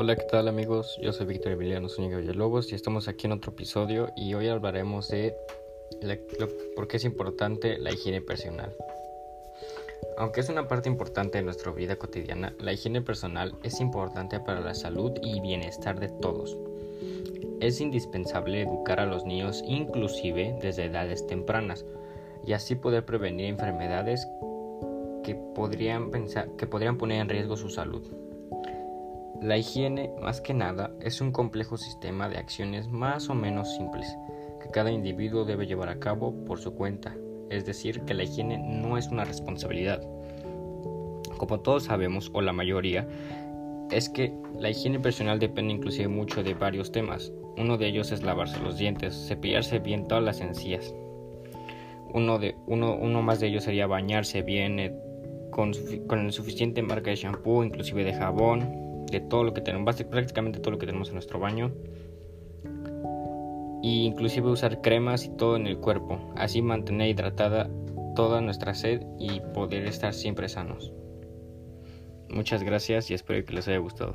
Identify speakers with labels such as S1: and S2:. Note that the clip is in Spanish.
S1: Hola, ¿qué tal amigos? Yo soy Víctor Emiliano Zúñiga Villalobos y estamos aquí en otro episodio y hoy hablaremos de por qué es importante la higiene personal. Aunque es una parte importante de nuestra vida cotidiana, la higiene personal es importante para la salud y bienestar de todos. Es indispensable educar a los niños inclusive desde edades tempranas y así poder prevenir enfermedades que podrían, pensar, que podrían poner en riesgo su salud. La higiene, más que nada, es un complejo sistema de acciones más o menos simples que cada individuo debe llevar a cabo por su cuenta, es decir, que la higiene no es una responsabilidad. Como todos sabemos, o la mayoría, es que la higiene personal depende inclusive mucho de varios temas. Uno de ellos es lavarse los dientes, cepillarse bien todas las encías. Uno, de, uno, uno más de ellos sería bañarse bien eh, con, con el suficiente marca de shampoo, inclusive de jabón, de todo lo que tenemos, prácticamente todo lo que tenemos en nuestro baño. Y inclusive usar cremas y todo en el cuerpo, así mantener hidratada toda nuestra sed y poder estar siempre sanos. Muchas gracias y espero que les haya gustado.